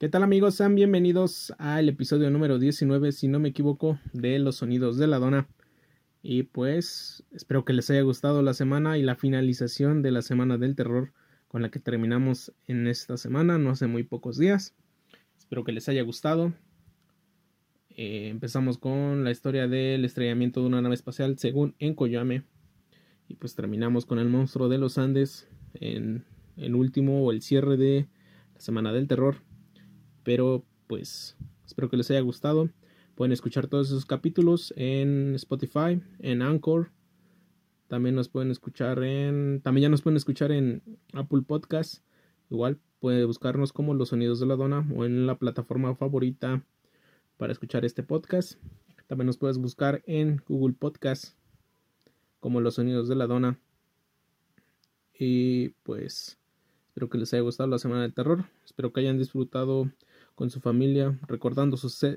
¿Qué tal amigos? Sean bienvenidos al episodio número 19, si no me equivoco, de Los Sonidos de la Dona. Y pues espero que les haya gustado la semana y la finalización de la Semana del Terror con la que terminamos en esta semana, no hace muy pocos días. Espero que les haya gustado. Eh, empezamos con la historia del estrellamiento de una nave espacial según en Koyame. Y pues terminamos con el monstruo de los Andes en el último o el cierre de la Semana del Terror. Pero pues espero que les haya gustado. Pueden escuchar todos esos capítulos en Spotify, en Anchor. También nos pueden escuchar en. También ya nos pueden escuchar en Apple Podcast. Igual puede buscarnos como Los Sonidos de la Dona o en la plataforma favorita para escuchar este podcast. También nos puedes buscar en Google Podcast como Los Sonidos de la Dona. Y pues espero que les haya gustado la Semana del Terror. Espero que hayan disfrutado con su familia, recordando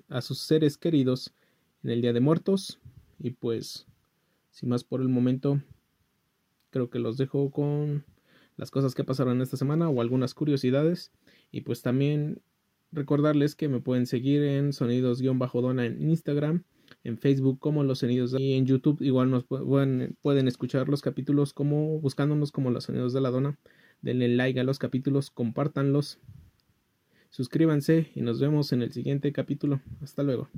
a sus seres queridos en el Día de Muertos. Y pues, sin más por el momento, creo que los dejo con las cosas que pasaron esta semana o algunas curiosidades. Y pues también recordarles que me pueden seguir en sonidos-dona en Instagram, en Facebook como los sonidos y en YouTube igual nos pueden, pueden escuchar los capítulos como buscándonos como los sonidos de la dona. Denle like a los capítulos, compártanlos Suscríbanse y nos vemos en el siguiente capítulo. Hasta luego.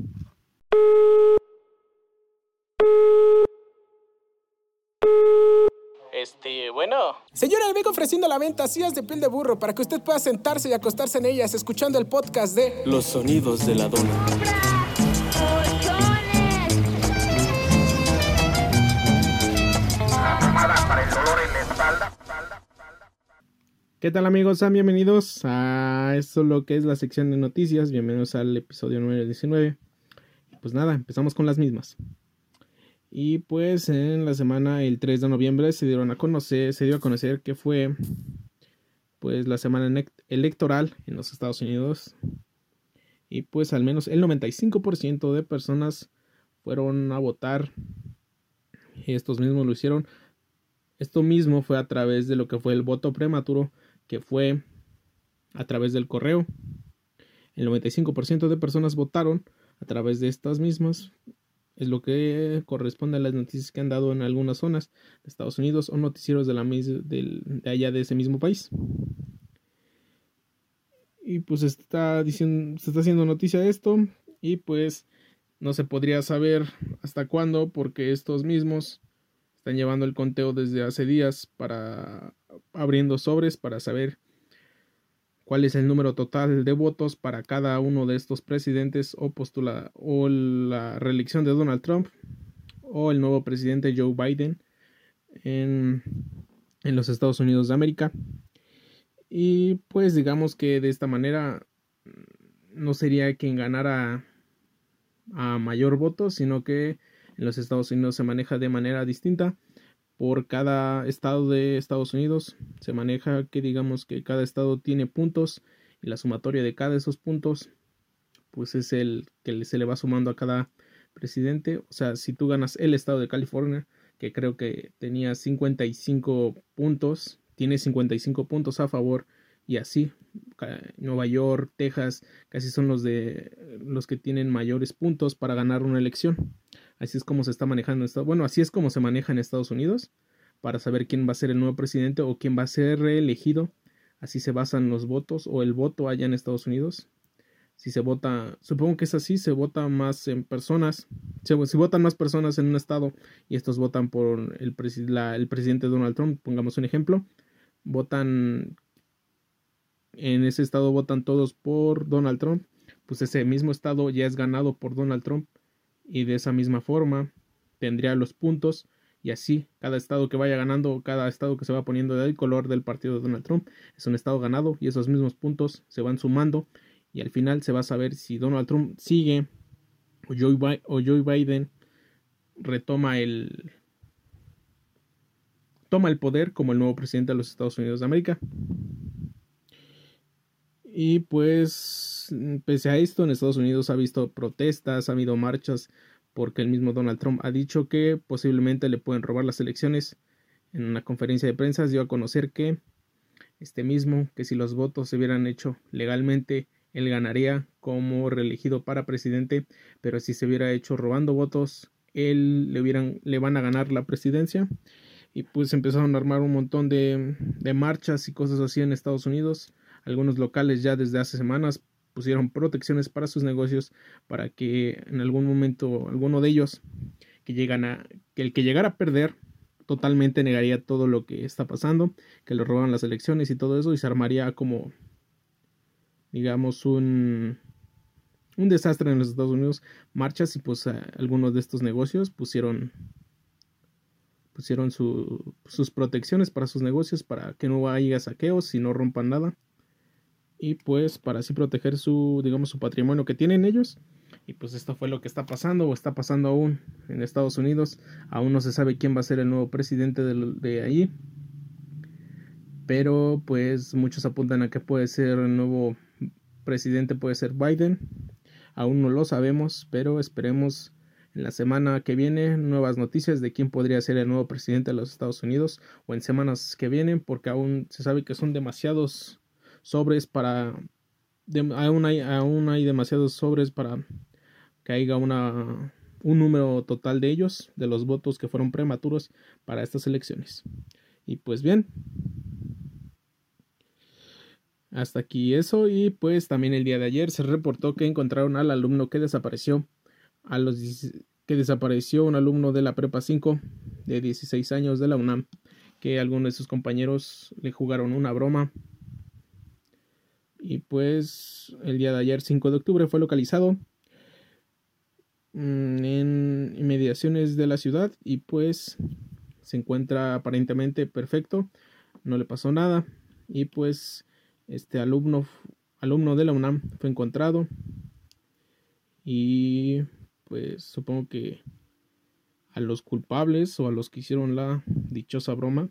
Este, bueno. Señora, le vengo ofreciendo la venta sillas de piel de burro para que usted pueda sentarse y acostarse en ellas escuchando el podcast de Los sonidos de la dona. ¿Qué tal amigos? Sean bienvenidos a esto lo que es la sección de noticias. Bienvenidos al episodio número 19. Pues nada, empezamos con las mismas. Y pues en la semana el 3 de noviembre se dieron a conocer, se dio a conocer que fue pues la semana electoral en los Estados Unidos. Y pues al menos el 95% de personas fueron a votar. Y estos mismos lo hicieron. Esto mismo fue a través de lo que fue el voto prematuro que fue a través del correo. El 95% de personas votaron a través de estas mismas. Es lo que corresponde a las noticias que han dado en algunas zonas de Estados Unidos o noticieros de, la, de allá de ese mismo país. Y pues está diciendo, se está haciendo noticia de esto. Y pues no se podría saber hasta cuándo porque estos mismos están llevando el conteo desde hace días para abriendo sobres para saber cuál es el número total de votos para cada uno de estos presidentes o postula o la reelección de Donald Trump o el nuevo presidente Joe Biden en, en los Estados Unidos de América. Y pues digamos que de esta manera no sería quien ganara a mayor voto, sino que en los Estados Unidos se maneja de manera distinta por cada estado de Estados Unidos. Se maneja que digamos que cada estado tiene puntos y la sumatoria de cada de esos puntos pues es el que se le va sumando a cada presidente. O sea, si tú ganas el estado de California, que creo que tenía 55 puntos, tiene 55 puntos a favor y así Nueva York, Texas, casi son los de los que tienen mayores puntos para ganar una elección. Así es como se está manejando. Bueno, así es como se maneja en Estados Unidos para saber quién va a ser el nuevo presidente o quién va a ser reelegido. Así se basan los votos o el voto allá en Estados Unidos. Si se vota, supongo que es así, se vota más en personas. Si, votan más personas en un estado y estos votan por el, el presidente Donald Trump, pongamos un ejemplo, votan en ese estado votan todos por Donald Trump, pues ese mismo estado ya es ganado por Donald Trump y de esa misma forma tendría los puntos y así cada estado que vaya ganando, cada estado que se va poniendo del color del partido de Donald Trump es un estado ganado y esos mismos puntos se van sumando y al final se va a saber si Donald Trump sigue o Joe, Biden retoma el toma el poder como el nuevo presidente de los Estados Unidos de América. Y pues, mm, pese a esto, en Estados Unidos ha visto protestas, ha habido marchas, porque el mismo Donald Trump ha dicho que posiblemente le pueden robar las elecciones. En una conferencia de prensa dio a conocer que este mismo, que si los votos se hubieran hecho legalmente él ganaría como reelegido para presidente, pero si se hubiera hecho robando votos, él le, hubieran, le van a ganar la presidencia. Y pues empezaron a armar un montón de, de marchas y cosas así en Estados Unidos. Algunos locales ya desde hace semanas pusieron protecciones para sus negocios para que en algún momento alguno de ellos que llegan a que el que llegara a perder totalmente negaría todo lo que está pasando, que le roban las elecciones y todo eso y se armaría como digamos, un, un desastre en los Estados Unidos, marchas y pues algunos de estos negocios pusieron pusieron sus protecciones para sus negocios para que no haya saqueos y no rompan nada y pues para así proteger su digamos su patrimonio que tienen ellos. Y pues esto fue lo que está pasando o está pasando aún en Estados Unidos. Aún no se sabe quién va a ser el nuevo presidente de, de ahí. Pero pues muchos apuntan a que puede ser el nuevo presidente puede ser Biden. Aún no lo sabemos, pero esperemos en la semana que viene nuevas noticias de quién podría ser el nuevo presidente de los Estados Unidos o en semanas que vienen, porque aún se sabe que son demasiados sobres para aún, hay, aún hay demasiados sobres para que haya una un número total de ellos, de los votos que fueron prematuros para estas elecciones. Y pues bien, hasta aquí eso y pues también el día de ayer se reportó que encontraron al alumno que desapareció. A los que desapareció un alumno de la prepa 5 de 16 años de la UNAM que algunos de sus compañeros le jugaron una broma y pues el día de ayer 5 de octubre fue localizado mm, en inmediaciones de la ciudad y pues se encuentra aparentemente perfecto no le pasó nada. Y pues este alumno, alumno de la UNAM fue encontrado y pues supongo que a los culpables o a los que hicieron la dichosa broma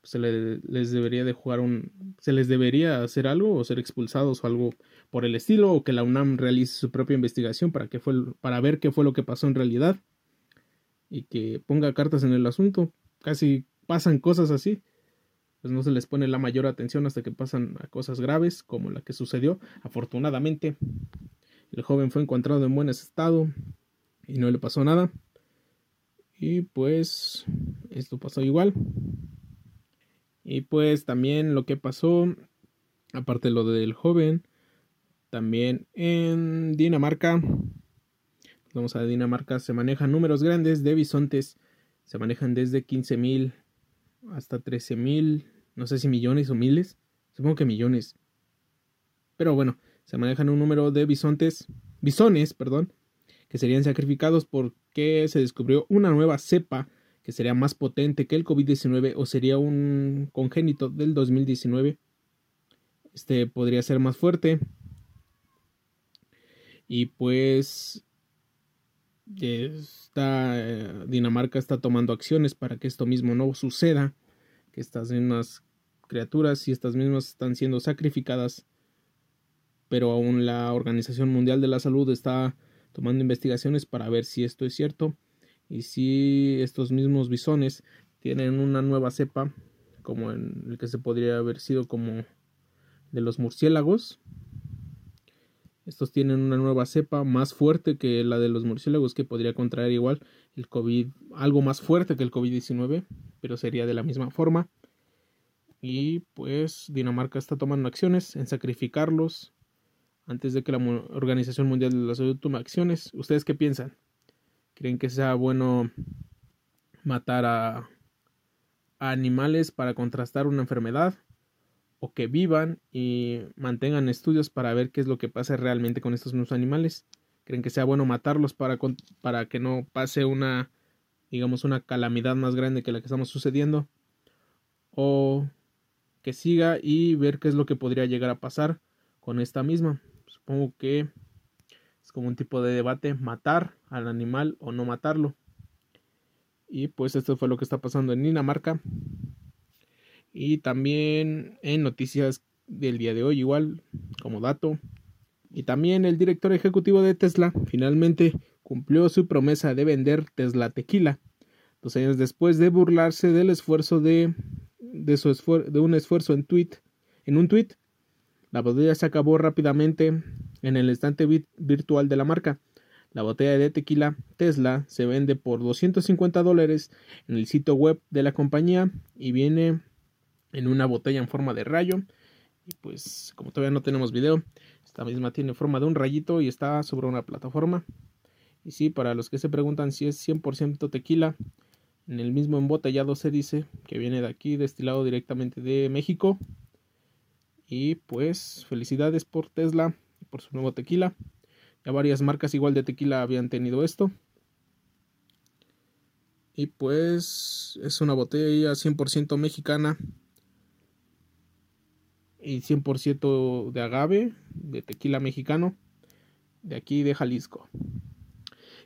pues, se les debería de jugar un se les debería hacer algo o ser expulsados o algo por el estilo o que la UNAM realice su propia investigación para que fue para ver qué fue lo que pasó en realidad y que ponga cartas en el asunto casi pasan cosas así pues no se les pone la mayor atención hasta que pasan a cosas graves como la que sucedió. Afortunadamente, el joven fue encontrado en buen estado y no le pasó nada. Y pues esto pasó igual. Y pues también lo que pasó, aparte lo del joven, también en Dinamarca, vamos a Dinamarca, se manejan números grandes de bisontes, se manejan desde 15.000 hasta 13.000 no sé si millones o miles, supongo que millones. Pero bueno, se manejan un número de bisontes, bisones, perdón, que serían sacrificados porque se descubrió una nueva cepa que sería más potente que el COVID-19 o sería un congénito del 2019. Este podría ser más fuerte. Y pues esta, Dinamarca está tomando acciones para que esto mismo no suceda que estas mismas criaturas y estas mismas están siendo sacrificadas, pero aún la Organización Mundial de la Salud está tomando investigaciones para ver si esto es cierto y si estos mismos bisones tienen una nueva cepa, como en el que se podría haber sido como de los murciélagos. Estos tienen una nueva cepa más fuerte que la de los murciélagos que podría contraer igual el COVID, algo más fuerte que el COVID-19 pero sería de la misma forma. Y pues Dinamarca está tomando acciones en sacrificarlos antes de que la Organización Mundial de la Salud tome acciones. ¿Ustedes qué piensan? ¿Creen que sea bueno matar a, a animales para contrastar una enfermedad? ¿O que vivan y mantengan estudios para ver qué es lo que pasa realmente con estos nuevos animales? ¿Creen que sea bueno matarlos para, para que no pase una digamos, una calamidad más grande que la que estamos sucediendo. O que siga y ver qué es lo que podría llegar a pasar con esta misma. Supongo que es como un tipo de debate, matar al animal o no matarlo. Y pues esto fue lo que está pasando en Dinamarca. Y también en noticias del día de hoy, igual como dato. Y también el director ejecutivo de Tesla finalmente cumplió su promesa de vender Tesla Tequila. Dos años después de burlarse del esfuerzo de, de, su de un esfuerzo en, tweet, en un tweet, la botella se acabó rápidamente en el estante virtual de la marca. La botella de tequila Tesla se vende por 250 dólares en el sitio web de la compañía y viene en una botella en forma de rayo. Y pues como todavía no tenemos video, esta misma tiene forma de un rayito y está sobre una plataforma. Y sí, para los que se preguntan si es 100% tequila, en el mismo embotellado se dice que viene de aquí, destilado directamente de México. Y pues felicidades por Tesla por su nuevo tequila. Ya varias marcas igual de tequila habían tenido esto. Y pues es una botella 100% mexicana y 100% de agave, de tequila mexicano, de aquí de Jalisco.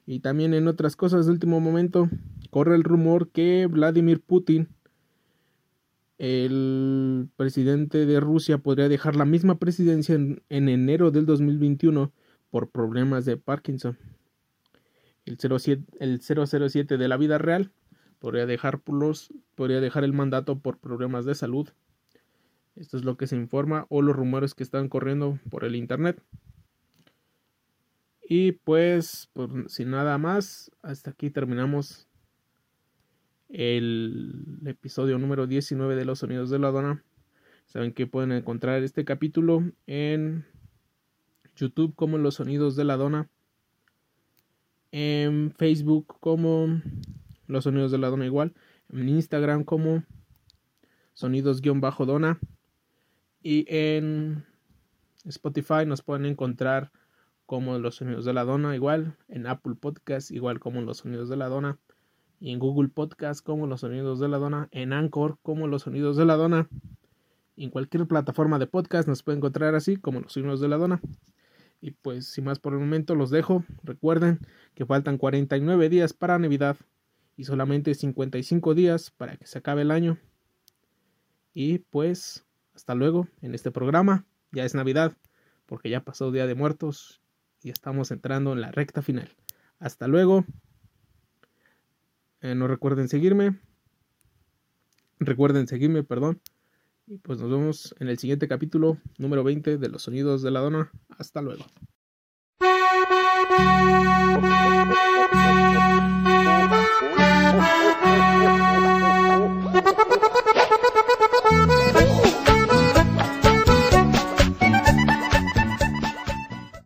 Y también en otras cosas de último momento, corre el rumor que Vladimir Putin, el presidente de Rusia, podría dejar la misma presidencia en, enero del 2021 por problemas de Parkinson. El, 07, el 007 de la vida real podría dejar, podría dejar el mandato por problemas de salud esto es lo que se informa o los rumores que están corriendo por el internet. Y pues, pues, sin nada más, hasta aquí terminamos el episodio número 19 de Los Sonidos de la Dona. Saben que pueden encontrar este capítulo en YouTube como Los Sonidos de la Dona. En Facebook como Los Sonidos de la Dona igual. En Instagram como Sonidos-Dona. Y en Spotify nos pueden encontrar como Los Sonidos de la Dona, igual. En Apple Podcast, igual como Los Sonidos de la Dona. Y en Google Podcast, como Los Sonidos de la Dona. En Anchor, como Los Sonidos de la Dona. En cualquier plataforma de podcast nos pueden encontrar así, como Los Sonidos de la Dona. Y pues, sin más por el momento, los dejo. Recuerden que faltan 49 días para Navidad y solamente 55 días para que se acabe el año. Y pues hasta luego en este programa. Ya es Navidad, porque ya pasó Día de Muertos y estamos entrando en la recta final. Hasta luego. Eh, no recuerden seguirme. Recuerden seguirme, perdón. Y pues nos vemos en el siguiente capítulo número 20 de los sonidos de la dona. Hasta luego.